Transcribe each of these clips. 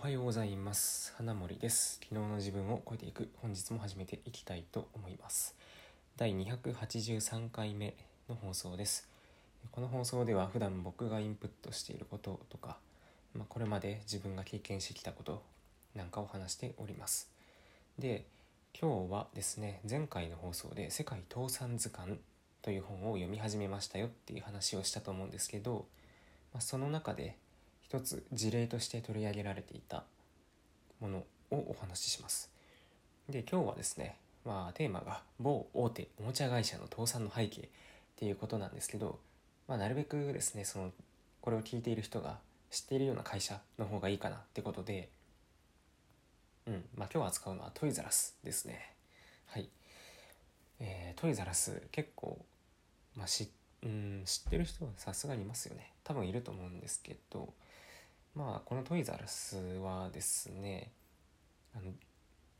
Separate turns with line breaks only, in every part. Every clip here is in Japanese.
おはようございます。花森です。昨日の自分を超えていく本日も始めていきたいと思います。第283回目の放送です。この放送では普段僕がインプットしていることとか、まあ、これまで自分が経験してきたことなんかを話しております。で今日はですね前回の放送で「世界倒産図鑑」という本を読み始めましたよっていう話をしたと思うんですけど、まあ、その中で一つ事例として取り上げられていたものをお話しします。で今日はですね、まあ、テーマが某大手おもちゃ会社の倒産の背景っていうことなんですけど、まあ、なるべくですねそのこれを聞いている人が知っているような会社の方がいいかなってことで、うんまあ、今日扱うのはトイザラスですね。はい。えー、トイザラス結構、まあ、知うん知ってる人はさすがにいますよね。多分いると思うんですけど、まあこのトイザラスはですねあの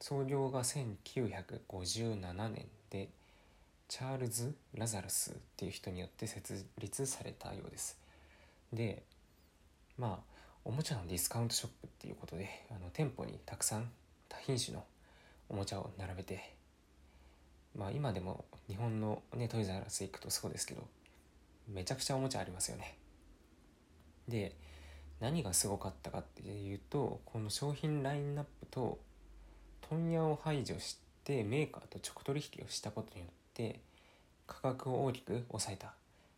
創業が1957年でチャールズ・ラザルスっていう人によって設立されたようですでまあおもちゃのディスカウントショップっていうことであの店舗にたくさん多品種のおもちゃを並べてまあ今でも日本のねトイザラス行くとそうですけどめちゃくちゃおもちゃありますよね。で何がすごかったかっていうとこの商品ラインナップと問屋を排除してメーカーと直取引をしたことによって価格を大きく抑えた、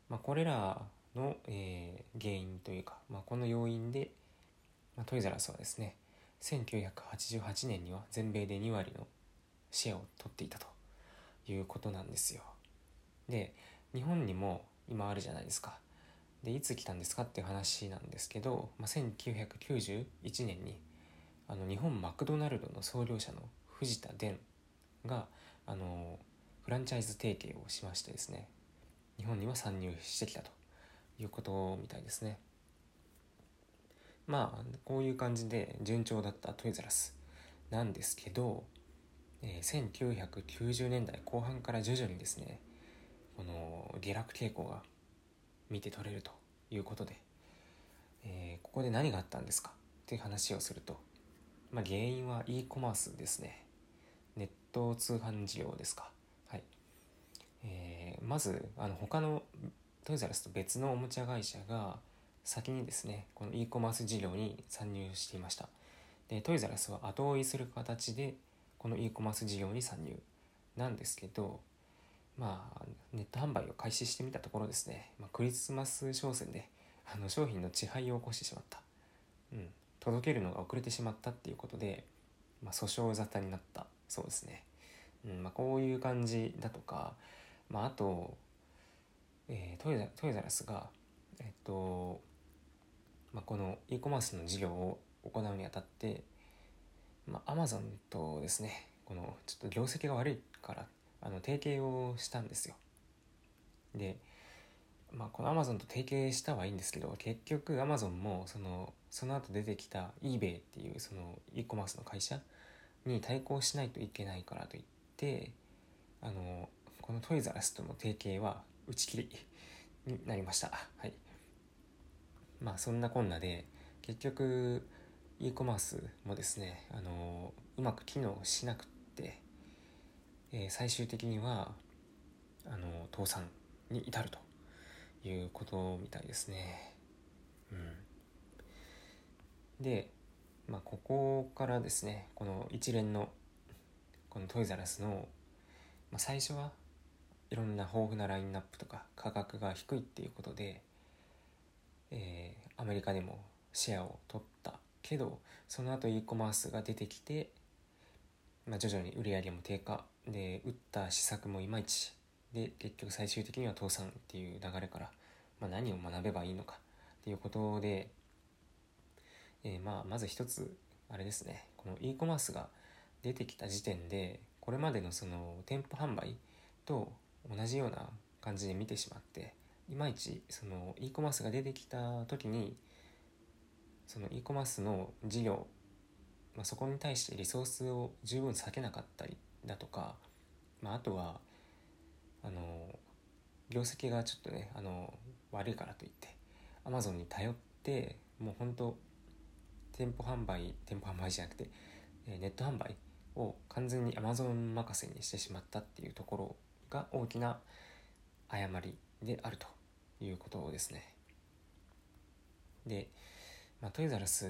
まあ、これらの、えー、原因というか、まあ、この要因で、まあ、トイザラスはですね1988年には全米で2割のシェアを取っていたということなんですよ。で日本にも今あるじゃないですか。でいつ来たんですかっていう話なんですけど、まあ、1991年にあの日本マクドナルドの創業者の藤田伝があのフランチャイズ提携をしましてですね日本には参入してきたということみたいですね。まあこういう感じで順調だったトイザラスなんですけど、えー、1990年代後半から徐々にですねこの下落傾向が見て取れるということで、えー、ここで何があったんですか？っていう話をすると、まあ、原因は e コマースですね。ネット通販事業ですか？はい。えー、まずあの他のトイザラスと別のおもちゃ会社が先にですねこの e コマース事業に参入していました。でトイザラスは後追いする形でこの e コマース事業に参入なんですけどまあ、ネット販売を開始してみたところですね、まあ、クリスマス商戦であの商品の遅配を起こしてしまった、うん、届けるのが遅れてしまったっていうことで、まあ、訴訟沙汰になった。そうですね、うん。まあ、こういう感じだとか、まあ、あと、えー、トイザトイザラスが、えっとまあ、この e コマースの事業を行うにあたって、まあ、Amazon とですねこのちょっと業績が悪いからあの提携をしたんですよ。でまあこの Amazon と提携したはいいんですけど結局 Amazon もそのその後出てきた eBay っていうその e コマースの会社に対抗しないといけないからといってあのこのトイザラスとの提携は打ち切りになりました。はい。まあそんなこんなで結局 e コマースもですねあのうまく機能しなくってえー、最終的にはあの倒産に至るということみたいですね。うん、で、まあ、ここからですねこの一連のこのトイザラスの、まあ、最初はいろんな豊富なラインナップとか価格が低いっていうことで、えー、アメリカでもシェアを取ったけどその後 e コマースが出てきて、まあ、徐々に売り上げも低下で打った施策もいまいちで結局最終的には倒産っていう流れから、まあ、何を学べばいいのかっていうことで、えー、まあまず一つあれですね。この e コマースが出てきた時点でこれまでのその店舗販売と同じような感じで見てしまっていまいちその e コマースが出てきた時にその e コマースの事業、まあ、そこに対してリソースを十分避けなかったりだとか、まあ、あとはあの業績がちょっとねあの悪いからといってアマゾンに頼ってもう本当店舗販売店舗販売じゃなくて、えネット販売を完全に Amazon 任せにしてしまったっていうところが大きな誤りであるということですね。で、まあ、トイザラス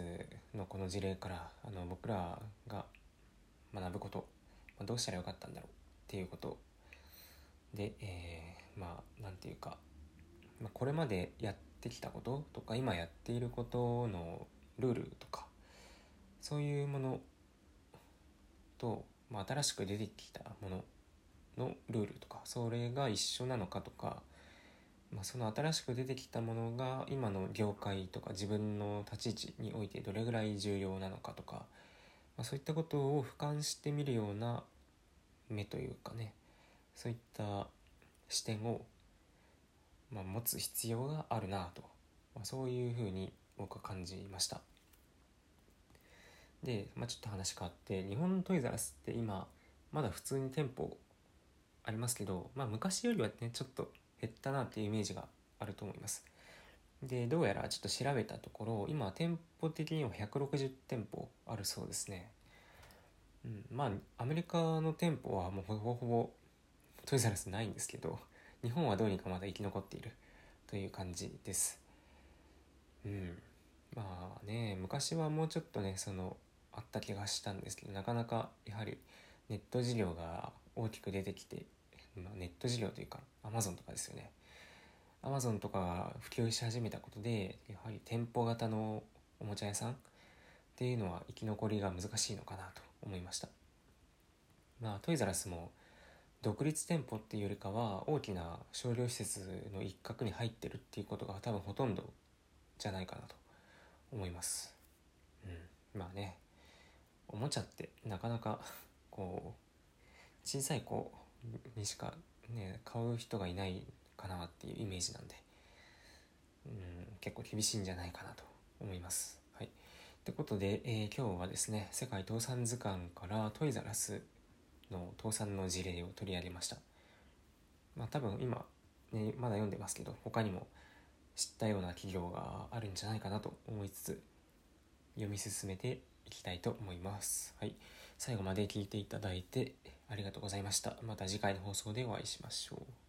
のこの事例からあの僕らが学ぶこと、ま、どうしたらよかったんだろうっていうことで、えー、まあなんていうか、まあ、これまでやってきたこととか今やっていることのルールとかそういうものと、まあ、新しく出てきたもののルールとかそれが一緒なのかとかまあ、その新しく出てきたものが今の業界とか自分の立ち位置においてどれぐらい重要なのかとか、まあ、そういったことを俯瞰してみるような目というかねそういった視点を、まあ、持つ必要があるなと、まあ、そういうふうに僕は感じました。で、まあ、ちょっと話変わって日本のトイザラスって今まだ普通に店舗ありますけど、まあ、昔よりはねちょっと減ったなっていうイメージがあると思います。で、どうやらちょっと調べたところ、今店舗的には160店舗あるそうですね。うん、まあ、アメリカの店舗はもうほぼほぼトイザラスないんですけど、日本はどうにかまだ生き残っているという感じです。うん。まあね、昔はもうちょっとね、その、あった気がしたんですけど、なかなかやはりネット事業が大きく出てきて、ネット事業というか Amazon とかですよね Amazon とかが普及し始めたことでやはり店舗型のおもちゃ屋さんっていうのは生き残りが難しいのかなと思いましたまあトイザラスも独立店舗っていうよりかは大きな商業施設の一角に入ってるっていうことが多分ほとんどじゃないかなと思います。うん。まあね。おもちゃってなかなかこう小さい子にしかね買う人がいないかなっていうイメージなんで。うん。結構厳しいんじゃないかなと思います。はい、ってことで、えー、今日はですね世界倒産図鑑からトイザラスの倒産の事例を取り上げました。まあ多分今、ね、まだ読んでますけど他にも知ったような企業があるんじゃないかなと思いつつ読み進めていきたいと思います。はい、最後まで聞いていただいてありがとうございました。また次回の放送でお会いしましょう。